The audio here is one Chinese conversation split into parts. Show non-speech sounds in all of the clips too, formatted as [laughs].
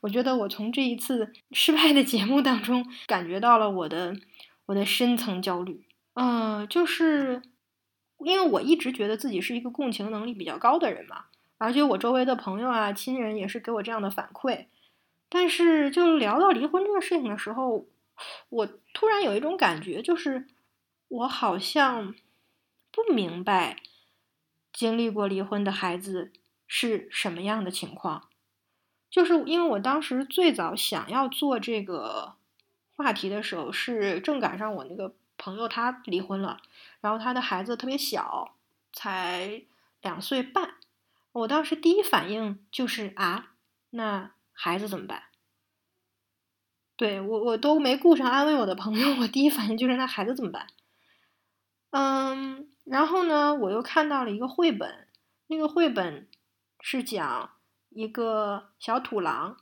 我觉得我从这一次 [laughs] 失败的节目当中感觉到了我的我的深层焦虑。嗯，就是因为我一直觉得自己是一个共情能力比较高的人嘛，而且我周围的朋友啊、亲人也是给我这样的反馈。但是就聊到离婚这个事情的时候，我突然有一种感觉，就是我好像不明白经历过离婚的孩子是什么样的情况。就是因为我当时最早想要做这个话题的时候，是正赶上我那个朋友他离婚了，然后他的孩子特别小，才两岁半。我当时第一反应就是啊，那孩子怎么办？对我我都没顾上安慰我的朋友，我第一反应就是那孩子怎么办？嗯，然后呢，我又看到了一个绘本，那个绘本是讲。一个小土狼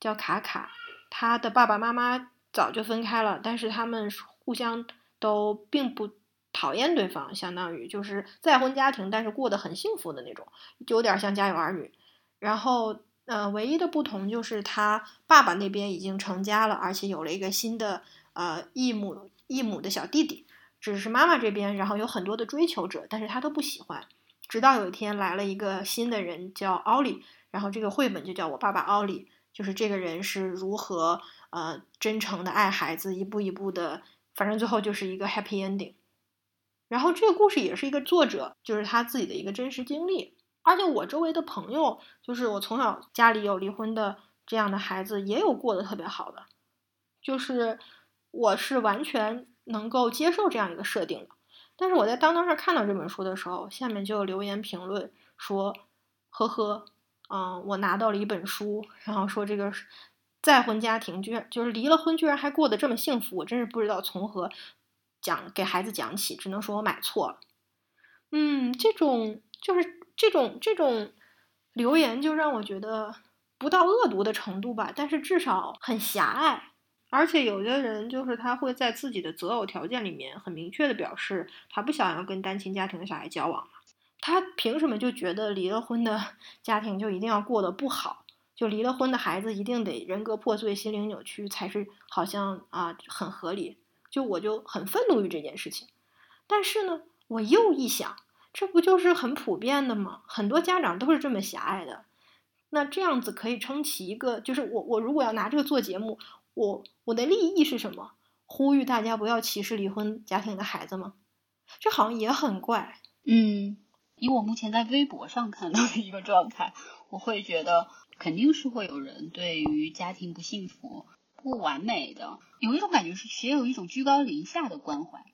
叫卡卡，他的爸爸妈妈早就分开了，但是他们互相都并不讨厌对方，相当于就是再婚家庭，但是过得很幸福的那种，就有点像家有儿女。然后，呃，唯一的不同就是他爸爸那边已经成家了，而且有了一个新的呃异母异母的小弟弟。只是妈妈这边，然后有很多的追求者，但是他都不喜欢。直到有一天来了一个新的人，叫奥利。然后这个绘本就叫我爸爸奥利，就是这个人是如何呃真诚的爱孩子，一步一步的，反正最后就是一个 happy ending。然后这个故事也是一个作者，就是他自己的一个真实经历。而且我周围的朋友，就是我从小家里有离婚的这样的孩子，也有过得特别好的，就是我是完全能够接受这样一个设定的。但是我在当当上看到这本书的时候，下面就留言评论说：“呵呵。”嗯，我拿到了一本书，然后说这个再婚家庭居然就是离了婚，居然还过得这么幸福，我真是不知道从何讲给孩子讲起，只能说我买错了。嗯，这种就是这种这种留言就让我觉得不到恶毒的程度吧，但是至少很狭隘，而且有的人就是他会在自己的择偶条件里面很明确的表示他不想要跟单亲家庭的小孩交往。他凭什么就觉得离了婚的 [laughs] 家庭就一定要过得不好？就离了婚的孩子一定得人格破碎、心灵扭曲才是好像啊很合理？就我就很愤怒于这件事情。但是呢，我又一想，这不就是很普遍的吗？很多家长都是这么狭隘的。那这样子可以撑起一个，就是我我如果要拿这个做节目，我我的利益是什么？呼吁大家不要歧视离婚家庭的孩子吗？这好像也很怪。嗯。以我目前在微博上看到的一个状态，我会觉得肯定是会有人对于家庭不幸福、不完美的有一种感觉，是也有一种居高临下的关怀。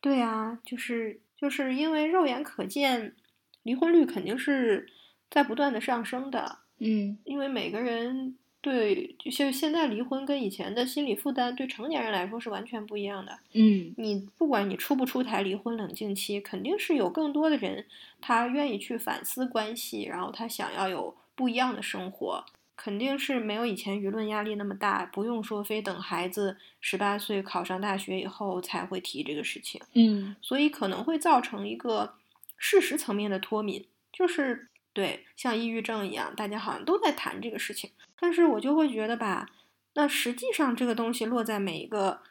对啊，就是就是因为肉眼可见，离婚率肯定是在不断的上升的。嗯，因为每个人。对，就像现在离婚跟以前的心理负担，对成年人来说是完全不一样的。嗯，你不管你出不出台离婚冷静期，肯定是有更多的人他愿意去反思关系，然后他想要有不一样的生活，肯定是没有以前舆论压力那么大，不用说非等孩子十八岁考上大学以后才会提这个事情。嗯，所以可能会造成一个事实层面的脱敏，就是。对，像抑郁症一样，大家好像都在谈这个事情，但是我就会觉得吧，那实际上这个东西落在每一个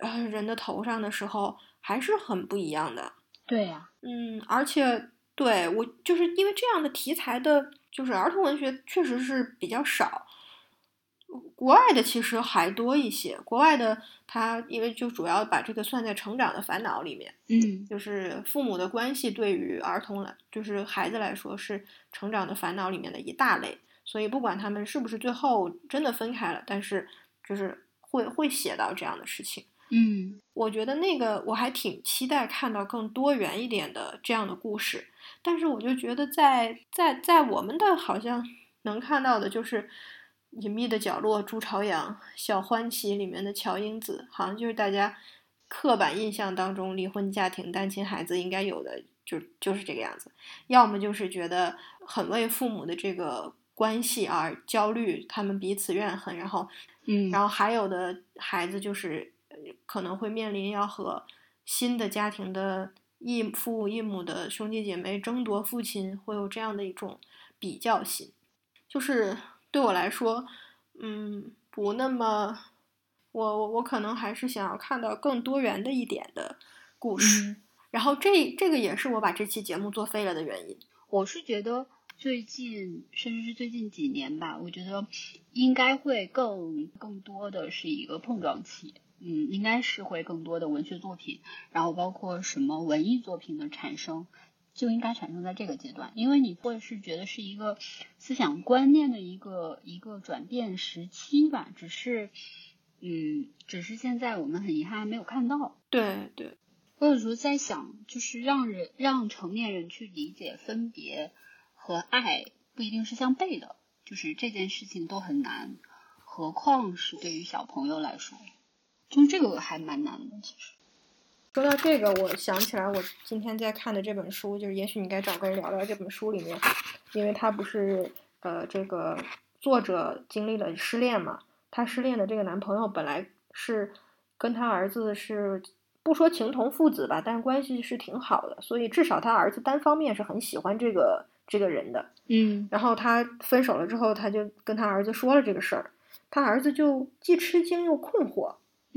呃人的头上的时候，还是很不一样的。对呀，嗯，而且对我就是因为这样的题材的，就是儿童文学确实是比较少。国外的其实还多一些，国外的他因为就主要把这个算在成长的烦恼里面，嗯，就是父母的关系对于儿童来，就是孩子来说是成长的烦恼里面的一大类，所以不管他们是不是最后真的分开了，但是就是会会写到这样的事情，嗯，我觉得那个我还挺期待看到更多元一点的这样的故事，但是我就觉得在在在我们的好像能看到的就是。隐秘的角落，朱朝阳、小欢喜里面的乔英子，好像就是大家刻板印象当中离婚家庭、单亲孩子应该有的，就就是这个样子。要么就是觉得很为父母的这个关系而焦虑，他们彼此怨恨，然后，嗯，然后还有的孩子就是可能会面临要和新的家庭的异父异母的兄弟姐妹争夺父亲，会有这样的一种比较心，就是。对我来说，嗯，不那么，我我我可能还是想要看到更多元的一点的故事。嗯然后这这个也是我把这期节目做废了的原因。我是觉得最近，甚至是最近几年吧，我觉得应该会更更多的是一个碰撞期。嗯，应该是会更多的文学作品，然后包括什么文艺作品的产生，就应该产生在这个阶段，因为你会是觉得是一个思想观念的一个一个转变时期吧。只是，嗯，只是现在我们很遗憾没有看到。对对，我有时候在想，就是让人让成年人去理解分别和爱不一定是相悖的，就是这件事情都很难，何况是对于小朋友来说，就是这个还蛮难的。其实，说到这个，我想起来我今天在看的这本书，就是也许你该找个人聊聊这本书里面，因为他不是呃这个作者经历了失恋嘛，他失恋的这个男朋友本来是跟他儿子是不说情同父子吧，但关系是挺好的，所以至少他儿子单方面是很喜欢这个这个人的。嗯然后他分手了之后，他就跟他儿子说了这个事儿，他儿子就既吃惊又困惑，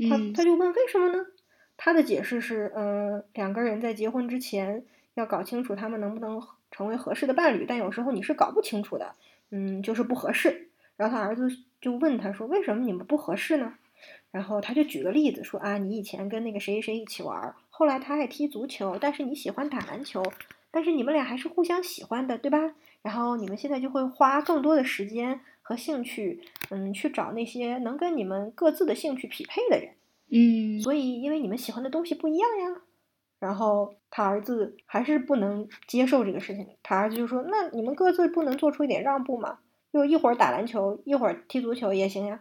他嗯他就问为什么呢？他的解释是，嗯、两个人在结婚之前要搞清楚他们能不能成为合适的伴侣，但有时候你是搞不清楚的，嗯，就是不合适。然后他儿子就问他说，为什么你们不合适呢？然后他就举个例子说啊，你以前跟那个谁谁一起玩，后来他爱踢足球，但是你喜欢打篮球，但是你们俩还是互相喜欢的，对吧？然后你们现在就会花更多的时间和兴趣，嗯，去找那些能跟你们各自的兴趣匹配的人。嗯所以因为你们喜欢的东西不一样呀。然后他儿子还是不能接受这个事情，他儿子就说：“那你们各自不能做出一点让步吗？就一会儿打篮球，一会儿踢足球也行呀。”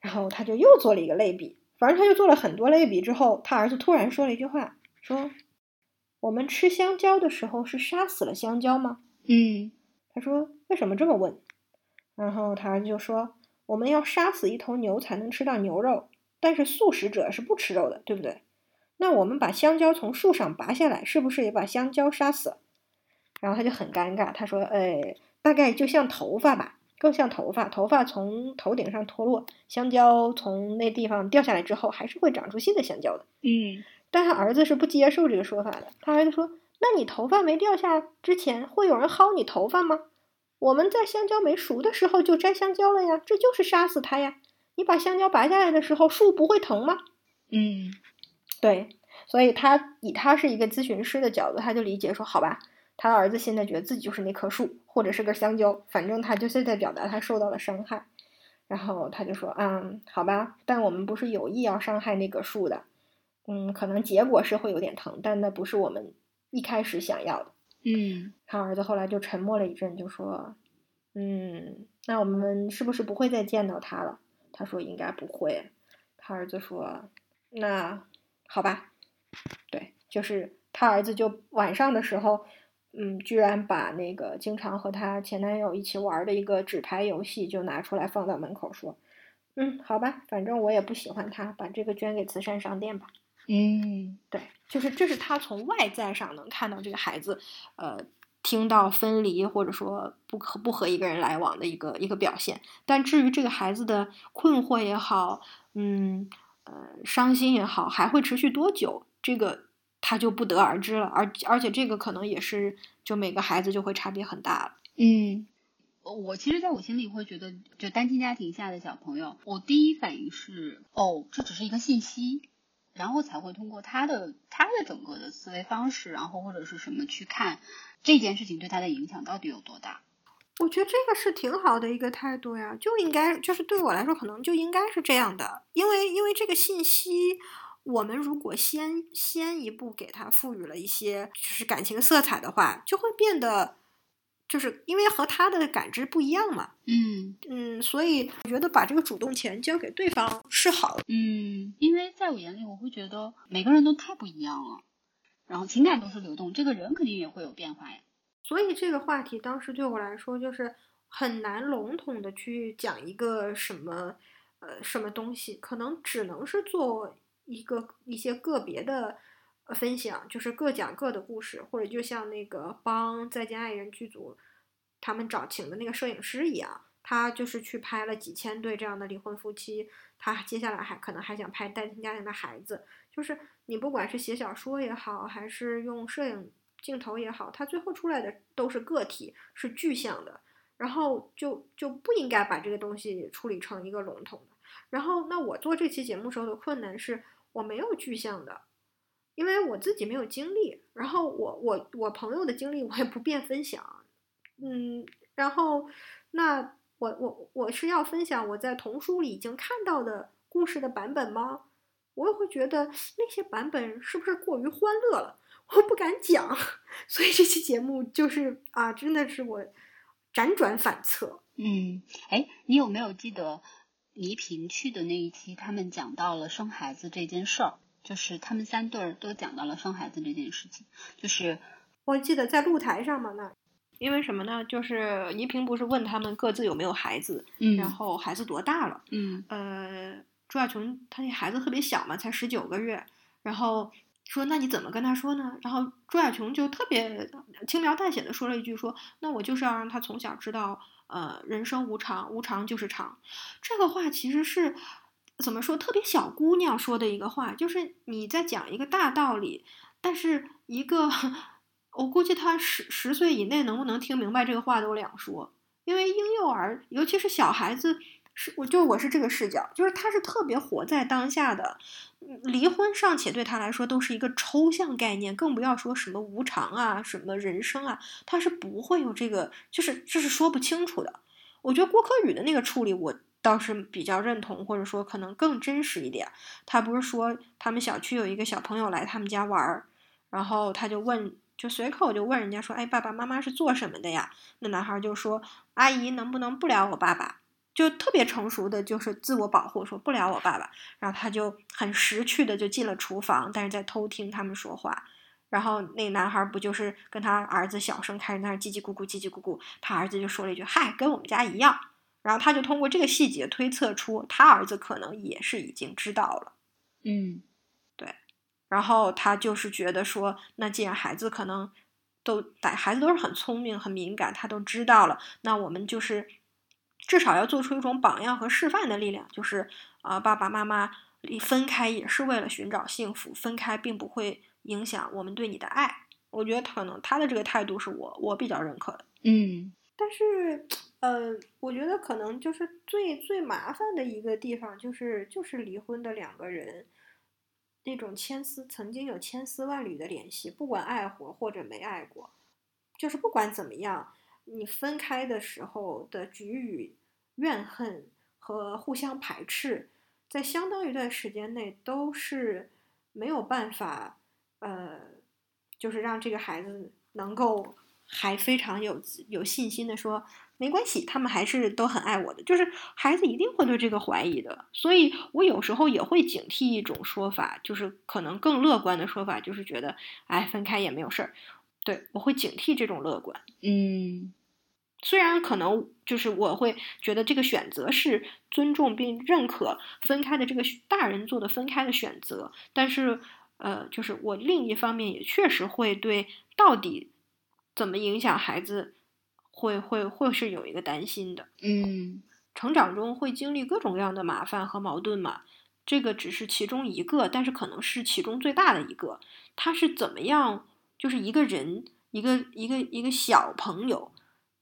然后他就又做了一个类比，反正他就做了很多类比之后，他儿子突然说了一句话，说：“我们吃香蕉的时候是杀死了香蕉吗？”嗯他说：“为什么这么问？”然后他儿子就说：“我们要杀死一头牛才能吃到牛肉，但是素食者是不吃肉的，对不对？那我们把香蕉从树上拔下来，是不是也把香蕉杀死了？”然后他就很尴尬，他说：“哎，大概就像头发吧，更像头发。头发从头顶上脱落，香蕉从那地方掉下来之后，还是会长出新的香蕉的。”嗯但他儿子是不接受这个说法的。他儿子说：“那你头发没掉下之前，会有人薅你头发吗？我们在香蕉没熟的时候就摘香蕉了呀，这就是杀死它呀。你把香蕉拔下来的时候，树不会疼吗？”嗯对，所以他以他是一个咨询师的角度，他就理解说：“好吧，他儿子现在觉得自己就是那棵树，或者是根香蕉，反正他就是在表达他受到了伤害。”然后他就说：“嗯，好吧，但我们不是有意要伤害那棵树的。”嗯，可能结果是会有点疼，但那不是我们一开始想要的。嗯他儿子后来就沉默了一阵，就说：“嗯，那我们是不是不会再见到他了？”他说：“应该不会。”他儿子说：“那好吧。”对，就是他儿子就晚上的时候，嗯，居然把那个经常和他前男友一起玩的一个纸牌游戏就拿出来放到门口说：“嗯，好吧，反正我也不喜欢他，把这个捐给慈善商店吧。”嗯对，就是这是他从外在上能看到这个孩子，呃，听到分离或者说不可不和一个人来往的一个一个表现。但至于这个孩子的困惑也好，嗯呃伤心也好，还会持续多久，这个他就不得而知了。而而且这个可能也是就每个孩子就会差别很大了。嗯。我其实，在我心里会觉得，就单亲家庭下的小朋友，我第一反应是，哦，这只是一个信息，然后才会通过他的他的整个的思维方式，然后或者是什么去看这件事情对他的影响到底有多大。我觉得这个是挺好的一个态度呀，就应该就是对我来说，可能就应该是这样的，因为因为这个信息，我们如果先先一步给它赋予了一些就是感情色彩的话，就会变得就是因为和他的感知不一样嘛，嗯嗯，所以我觉得把这个主动权交给对方是好的。嗯，因为在我眼里，我会觉得每个人都太不一样了，然后情感都是流动，这个人肯定也会有变化呀。所以这个话题当时对我来说就是很难笼统的去讲一个什么呃什么东西，可能只能是做一个一些个别的呃分享，就是各讲各的故事，或者就像那个帮《再见爱人》剧组他们找请的那个摄影师一样，他就是去拍了几千对这样的离婚夫妻，他接下来还可能还想拍单亲家庭的孩子。就是你不管是写小说也好，还是用摄影镜头也好，他最后出来的都是个体，是具象的。然后就就不应该把这个东西处理成一个笼统的。然后那我做这期节目时候的困难是我没有具象的，因为我自己没有经历。然后我我我朋友的经历我也不便分享，嗯，然后那我我我是要分享我在童书里已经看到的故事的版本吗？我也会觉得那些版本是不是过于欢乐了？我不敢讲，[laughs] 所以这期节目就是啊，真的是我辗转反侧。嗯，哎，你有没有记得倪萍去的那一期？他们讲到了生孩子这件事儿，就是他们三对儿都讲到了生孩子这件事情。就是我记得在露台上嘛，那因为什么呢？就是倪萍不是问他们各自有没有孩子，嗯，然后孩子多大了？嗯呃，朱亚琼她那孩子特别小嘛，才十九个月，然后说那你怎么跟他说呢？然后朱亚琼就特别轻描淡写的说了一句说，那我就是要让他从小知道，呃，人生无常，无常就是常。这个话其实是怎么说？特别小姑娘说的一个话，就是你在讲一个大道理，但是一个我估计他十十岁以内能不能听明白这个话都两说，因为婴幼儿，尤其是小孩子。是，我就我是这个视角，就是他是特别活在当下的，离婚尚且对他来说都是一个抽象概念，更不要说什么无常啊，什么人生啊，他是不会有这个，就是这是说不清楚的。我觉得郭柯宇的那个处理，我倒是比较认同，或者说可能更真实一点。他不是说他们小区有一个小朋友来他们家玩儿，然后他就问，就随口就问人家说，哎，爸爸妈妈是做什么的呀？那男孩就说，阿姨能不能不聊我爸爸？就特别成熟的就是自我保护，说不聊我爸爸，然后他就很识趣的就进了厨房，但是在偷听他们说话。然后那男孩不就是跟他儿子小声开始那叽叽咕咕叽叽咕咕，他儿子就说了一句：“嗨，跟我们家一样。”然后他就通过这个细节推测出他儿子可能也是已经知道了。嗯，对。然后他就是觉得说，那既然孩子可能都，孩子都是很聪明、很敏感，他都知道了，那我们就是。至少要做出一种榜样和示范的力量，就是啊，爸爸妈妈分开也是为了寻找幸福，分开并不会影响我们对你的爱。我觉得可能他的这个态度是我我比较认可的。嗯，但是呃，我觉得可能就是最最麻烦的一个地方，就是就是离婚的两个人那种千丝曾经有千丝万缕的联系，不管爱过或者没爱过，就是不管怎么样。你分开的时候的局语怨恨和互相排斥，在相当一段时间内都是没有办法，呃，就是让这个孩子能够还非常有有信心的说没关系，他们还是都很爱我的。就是孩子一定会对这个怀疑的，所以我有时候也会警惕一种说法，就是可能更乐观的说法，就是觉得哎，分开也没有事儿。对，我会警惕这种乐观。嗯，虽然可能就是我会觉得这个选择是尊重并认可分开的这个大人做的分开的选择，但是呃，就是我另一方面也确实会对到底怎么影响孩子，会会会是有一个担心的。嗯，成长中会经历各种各样的麻烦和矛盾嘛，这个只是其中一个，但是可能是其中最大的一个。他是怎么样？就是一个人，一个一个一个小朋友，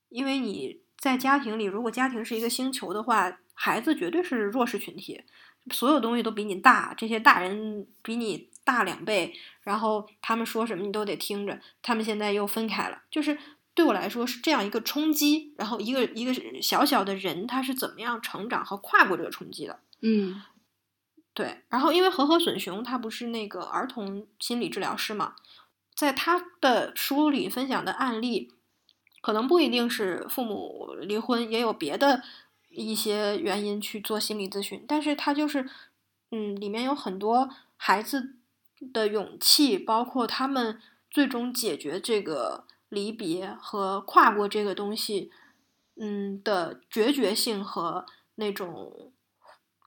因为你在家庭里，如果家庭是一个星球的话，孩子绝对是弱势群体，所有东西都比你大，这些大人比你大两倍，然后他们说什么你都得听着。他们现在又分开了，就是对我来说是这样一个冲击。然后一个一个小小的人，他是怎么样成长和跨过这个冲击的？嗯，对。然后因为和和隼雄他不是那个儿童心理治疗师嘛。在他的书里分享的案例，可能不一定是父母离婚，也有别的一些原因去做心理咨询。但是他就是，嗯，里面有很多孩子的勇气，包括他们最终解决这个离别和跨过这个东西，嗯的决绝性和那种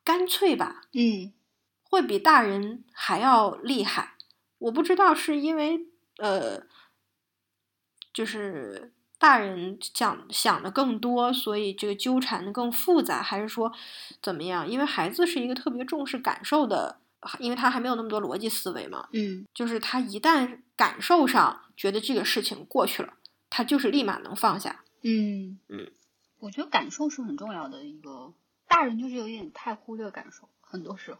干脆吧，嗯，会比大人还要厉害。我不知道是因为。呃，就是大人想想的更多，所以这个纠缠的更复杂，还是说怎么样？因为孩子是一个特别重视感受的，因为他还没有那么多逻辑思维嘛。嗯就是他一旦感受上觉得这个事情过去了，他就是立马能放下。嗯嗯，我觉得感受是很重要的一个，大人就是有点太忽略感受，很多时候。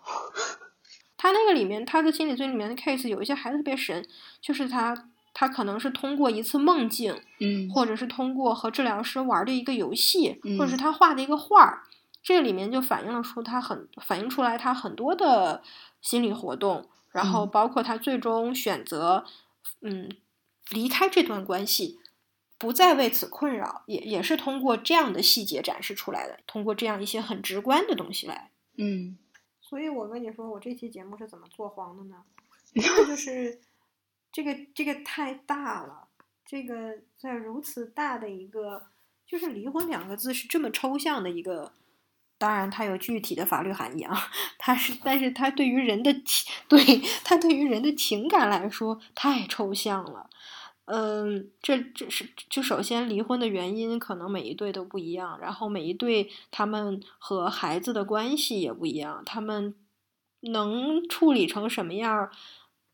[laughs] 他那个里面，他的心理罪里面的 case 有一些孩子特别神，就是他他可能是通过一次梦境，嗯或者是通过和治疗师玩的一个游戏，嗯或者是他画的一个画儿，这里面就反映了出他很反映出来他很多的心理活动，然后嗯包括他最终选择嗯离开这段关系，不再为此困扰，也也是通过这样的细节展示出来的，通过这样一些很直观的东西来。嗯所以我跟你说，我这期节目是怎么做黄的呢？[laughs] 这就是这个这个太大了，这个在如此大的一个，就是离婚两个字是这么抽象的一个，当然它有具体的法律含义啊，它是，但是它对于人的情，对它对于人的情感来说太抽象了。嗯，这这是就首先离婚的原因可能每一对都不一样，然后每一对他们和孩子的关系也不一样，他们能处理成什么样，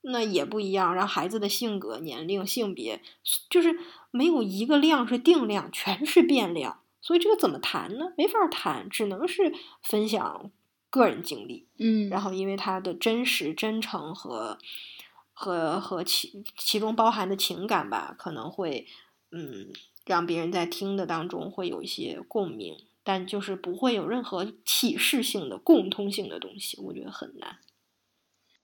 那也不一样。然后孩子的性格、年龄、性别，就是没有一个量是定量，全是变量。所以这个怎么谈呢？没法谈，只能是分享个人经历。嗯，然后因为他的真实、真诚和和和其其中包含的情感吧，可能会嗯让别人在听的当中会有一些共鸣，但就是不会有任何启示性的共通性的东西，我觉得很难。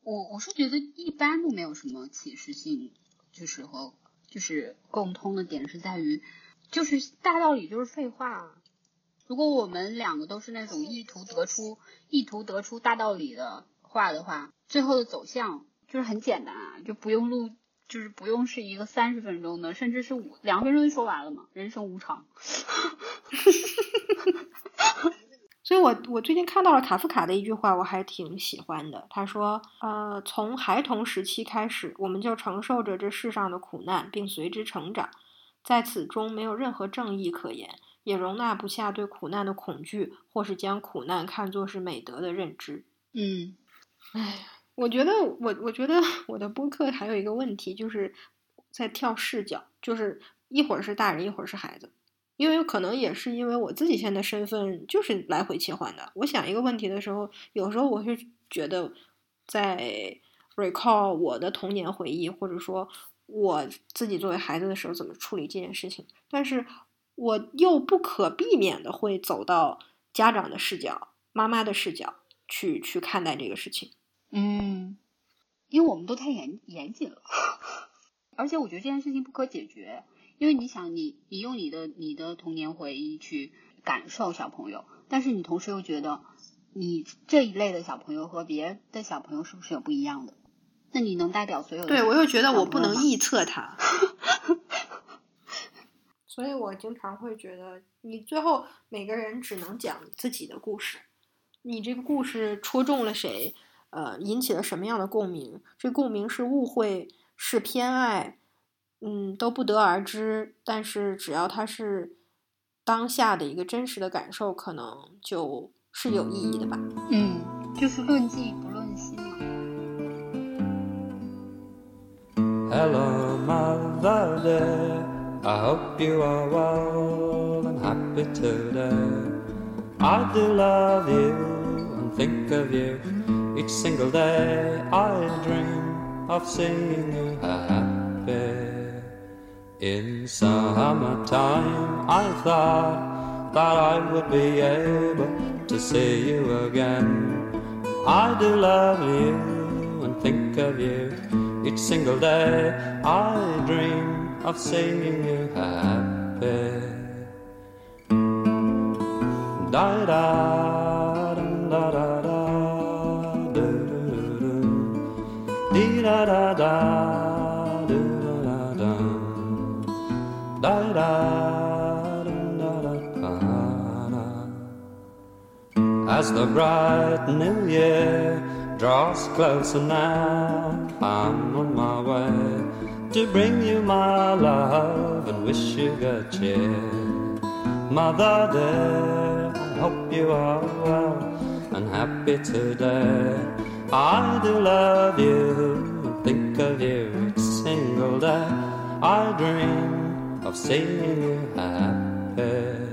我我是觉得一般都没有什么启示性，就是和就是共通的点是在于，就是大道理就是废话啊。如果我们两个都是那种意图得出意图得出大道理的话的话，最后的走向就是很简单啊，就不用录，就是不用是一个三十分钟的，甚至是五两分钟就说完了嘛。人生无常。哈哈哈所以我我最近看到了卡夫卡的一句话，我还挺喜欢的。他说：“呃，从孩童时期开始，我们就承受着这世上的苦难，并随之成长，在此中没有任何正义可言，也容纳不下对苦难的恐惧，或是将苦难看作是美德的认知。”嗯哎，我觉得我我觉得我的播客还有一个问题，就是在跳视角，就是一会儿是大人，一会儿是孩子。因为可能也是因为我自己现在身份就是来回切换的。我想一个问题的时候，有时候我会觉得在 recall 我的童年回忆，或者说我自己作为孩子的时候怎么处理这件事情，但是我又不可避免的会走到家长的视角、妈妈的视角去去看待这个事情。嗯，因为我们都太严严谨了，[laughs] 而且我觉得这件事情不可解决。因为你想你，你用你的你的童年回忆去感受小朋友，但是你同时又觉得你这一类的小朋友和别的小朋友是不是有不一样的？那你能代表所有的？对我又觉得我不能臆测他，[laughs] 所以我经常会觉得，你最后每个人只能讲自己的故事，你这个故事戳中了谁，呃，引起了什么样的共鸣？这共鸣是误会，是偏爱，嗯，都不得而知。但是只要它是当下的一个真实的感受，可能就是有意义的吧。嗯，就是论迹 Hello, Mother dear. I hope you are well and happy today. I do love you and think of you each single day. I dream of seeing you happy. In summertime, I thought that I would be able to see you again. I do love you and think of you each single day. I dream of seeing you happy. Da da da da da da da do da da da da do da da da da da. As the bright new year draws closer now, I'm on my way to bring you my love and wish you good cheer. Mother dear, I hope you are well and happy today. I do love you and think of you each single day. I dream of seeing you happy